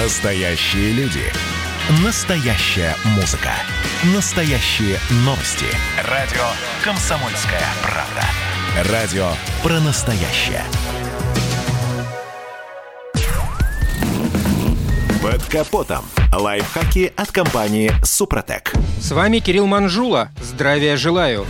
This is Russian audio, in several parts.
Настоящие люди. Настоящая музыка. Настоящие новости. Радио «Комсомольская правда». Радио про настоящее. Под капотом. Лайфхаки от компании «Супротек». С вами Кирилл Манжула. Здравия желаю.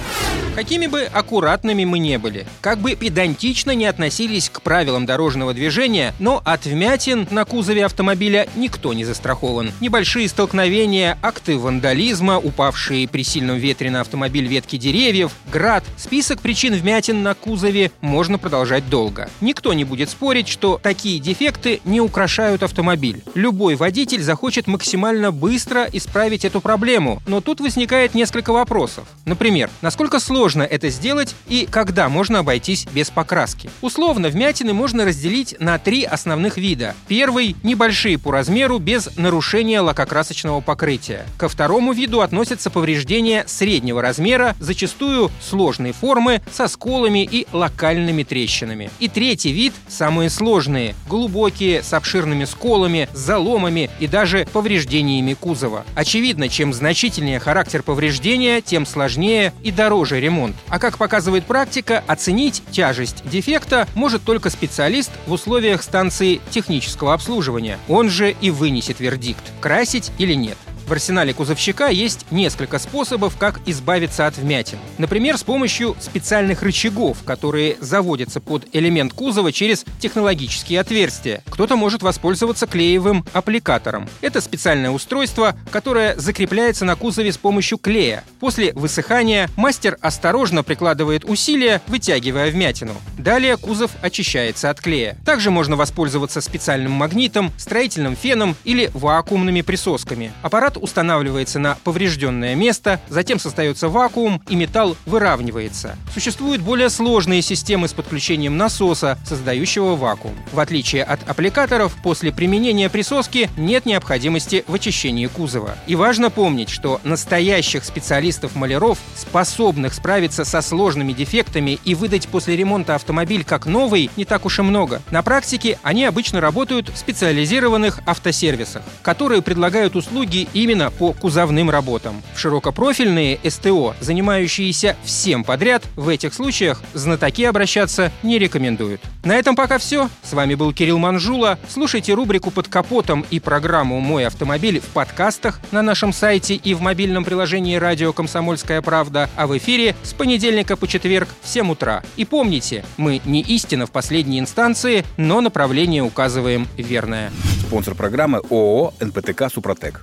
Какими бы аккуратными мы не были, как бы педантично не относились к правилам дорожного движения, но от вмятин на кузове автомобиля никто не застрахован. Небольшие столкновения, акты вандализма, упавшие при сильном ветре на автомобиль ветки деревьев, град, список причин вмятин на кузове можно продолжать долго. Никто не будет спорить, что такие дефекты не украшают автомобиль. Любой водитель захочет максимально быстро исправить эту проблему, но тут возникает несколько вопросов. Например, насколько сложно сложно это сделать и когда можно обойтись без покраски. Условно, вмятины можно разделить на три основных вида. Первый – небольшие по размеру без нарушения лакокрасочного покрытия. Ко второму виду относятся повреждения среднего размера, зачастую сложные формы, со сколами и локальными трещинами. И третий вид – самые сложные, глубокие, с обширными сколами, заломами и даже повреждениями кузова. Очевидно, чем значительнее характер повреждения, тем сложнее и дороже ремонт ремонт. А как показывает практика, оценить тяжесть дефекта может только специалист в условиях станции технического обслуживания. Он же и вынесет вердикт, красить или нет. В арсенале кузовщика есть несколько способов, как избавиться от вмятин. Например, с помощью специальных рычагов, которые заводятся под элемент кузова через технологические отверстия. Кто-то может воспользоваться клеевым аппликатором. Это специальное устройство, которое закрепляется на кузове с помощью клея. После высыхания мастер осторожно прикладывает усилия, вытягивая вмятину. Далее кузов очищается от клея. Также можно воспользоваться специальным магнитом, строительным феном или вакуумными присосками. Аппарат устанавливается на поврежденное место, затем создается вакуум и металл выравнивается. Существуют более сложные системы с подключением насоса, создающего вакуум. В отличие от аппликаторов, после применения присоски нет необходимости в очищении кузова. И важно помнить, что настоящих специалистов-маляров, способных справиться со сложными дефектами и выдать после ремонта автомобиль как новый, не так уж и много. На практике они обычно работают в специализированных автосервисах, которые предлагают услуги и именно по кузовным работам. Широкопрофильные СТО, занимающиеся всем подряд, в этих случаях знатоки обращаться не рекомендуют. На этом пока все. С вами был Кирилл Манжула. Слушайте рубрику «Под капотом» и программу «Мой автомобиль» в подкастах на нашем сайте и в мобильном приложении радио «Комсомольская правда», а в эфире с понедельника по четверг в 7 утра. И помните, мы не истина в последней инстанции, но направление указываем верное. Спонсор программы ООО «НПТК Супротек».